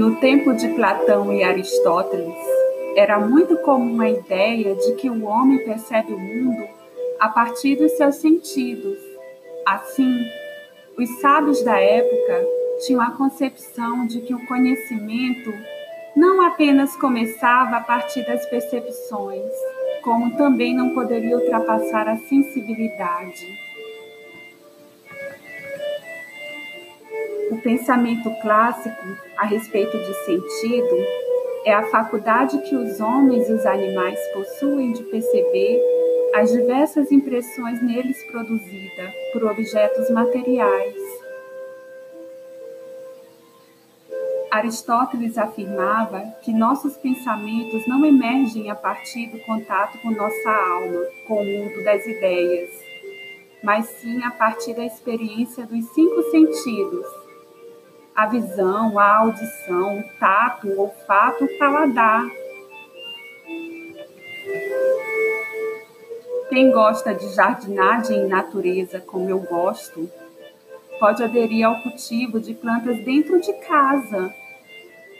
No tempo de Platão e Aristóteles, era muito comum a ideia de que o homem percebe o mundo a partir dos seus sentidos. Assim, os sábios da época tinham a concepção de que o conhecimento não apenas começava a partir das percepções, como também não poderia ultrapassar a sensibilidade. O pensamento clássico a respeito de sentido é a faculdade que os homens e os animais possuem de perceber as diversas impressões neles produzidas por objetos materiais. Aristóteles afirmava que nossos pensamentos não emergem a partir do contato com nossa alma, com o mundo das ideias, mas sim a partir da experiência dos cinco sentidos a visão, a audição, o tato, o olfato, o paladar. Quem gosta de jardinagem em natureza, como eu gosto, pode aderir ao cultivo de plantas dentro de casa.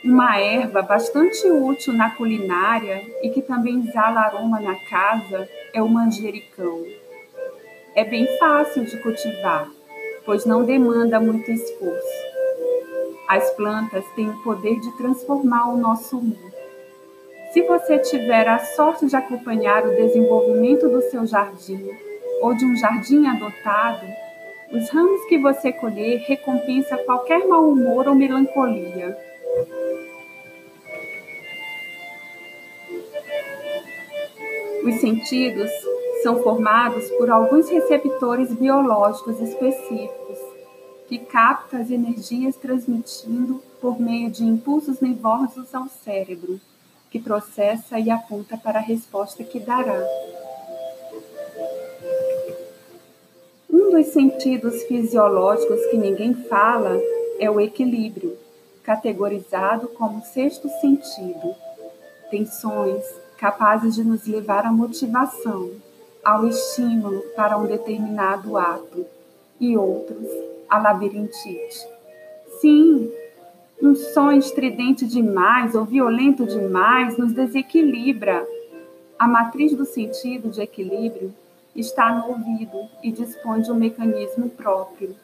Uma erva bastante útil na culinária e que também exala aroma na casa é o manjericão. É bem fácil de cultivar, pois não demanda muito esforço. As plantas têm o poder de transformar o nosso mundo. Se você tiver a sorte de acompanhar o desenvolvimento do seu jardim ou de um jardim adotado, os ramos que você colher recompensa qualquer mau humor ou melancolia. Os sentidos são formados por alguns receptores biológicos específicos que capta as energias transmitindo por meio de impulsos nervosos ao cérebro, que processa e aponta para a resposta que dará. Um dos sentidos fisiológicos que ninguém fala é o equilíbrio, categorizado como sexto sentido. Tensões capazes de nos levar à motivação, ao estímulo para um determinado ato, e outros a labirintite. Sim, um som estridente demais ou violento demais nos desequilibra. A matriz do sentido de equilíbrio está no ouvido e dispõe de um mecanismo próprio.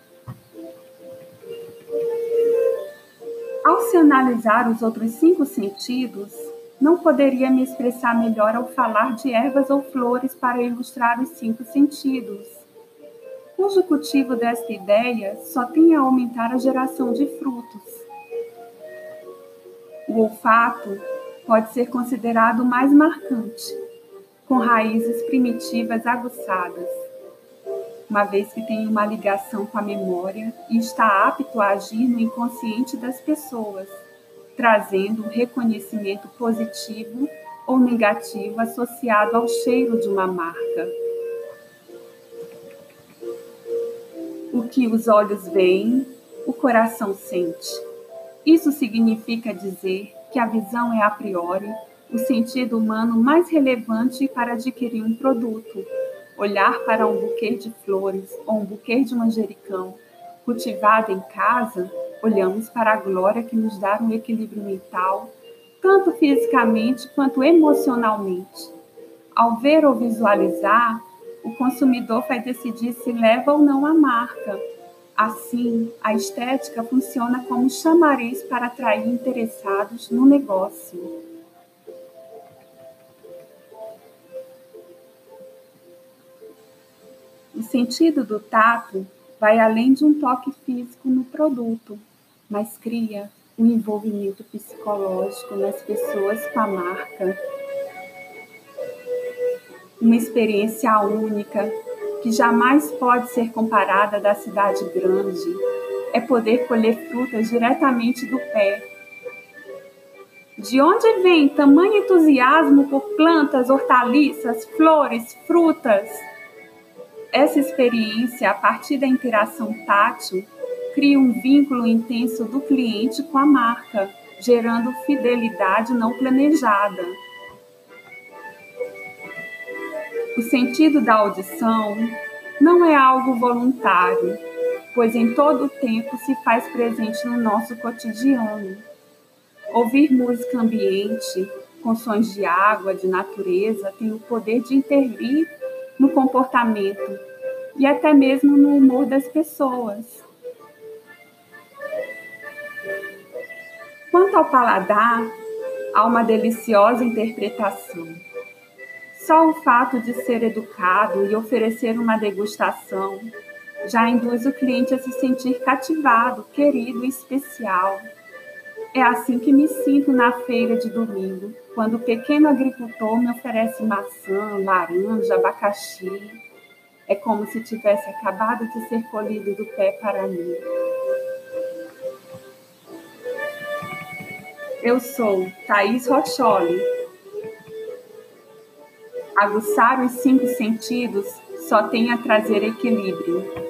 Ao se analisar os outros cinco sentidos, não poderia me expressar melhor ao falar de ervas ou flores para ilustrar os cinco sentidos cujo cultivo desta ideia só tem a aumentar a geração de frutos. O olfato pode ser considerado mais marcante, com raízes primitivas aguçadas, uma vez que tem uma ligação com a memória e está apto a agir no inconsciente das pessoas, trazendo um reconhecimento positivo ou negativo associado ao cheiro de uma marca. O que os olhos veem, o coração sente. Isso significa dizer que a visão é a priori o sentido humano mais relevante para adquirir um produto. Olhar para um buquê de flores ou um buquê de manjericão cultivado em casa, olhamos para a glória que nos dá um equilíbrio mental, tanto fisicamente quanto emocionalmente. Ao ver ou visualizar, o consumidor vai decidir se leva ou não a marca. Assim, a estética funciona como chamariz para atrair interessados no negócio. O sentido do tato vai além de um toque físico no produto, mas cria um envolvimento psicológico nas pessoas com a marca uma experiência única que jamais pode ser comparada da cidade grande. É poder colher frutas diretamente do pé. De onde vem tamanho entusiasmo por plantas, hortaliças, flores, frutas? Essa experiência, a partir da interação tátil, cria um vínculo intenso do cliente com a marca, gerando fidelidade não planejada. O sentido da audição não é algo voluntário, pois em todo o tempo se faz presente no nosso cotidiano. Ouvir música ambiente, com sons de água, de natureza, tem o poder de intervir no comportamento e até mesmo no humor das pessoas. Quanto ao paladar, há uma deliciosa interpretação. Só o fato de ser educado e oferecer uma degustação já induz o cliente a se sentir cativado, querido e especial. É assim que me sinto na feira de domingo, quando o pequeno agricultor me oferece maçã, laranja, abacaxi. É como se tivesse acabado de ser colhido do pé para mim. Eu sou Thaís Rocholi. Aguçar os cinco sentidos só tem a trazer equilíbrio.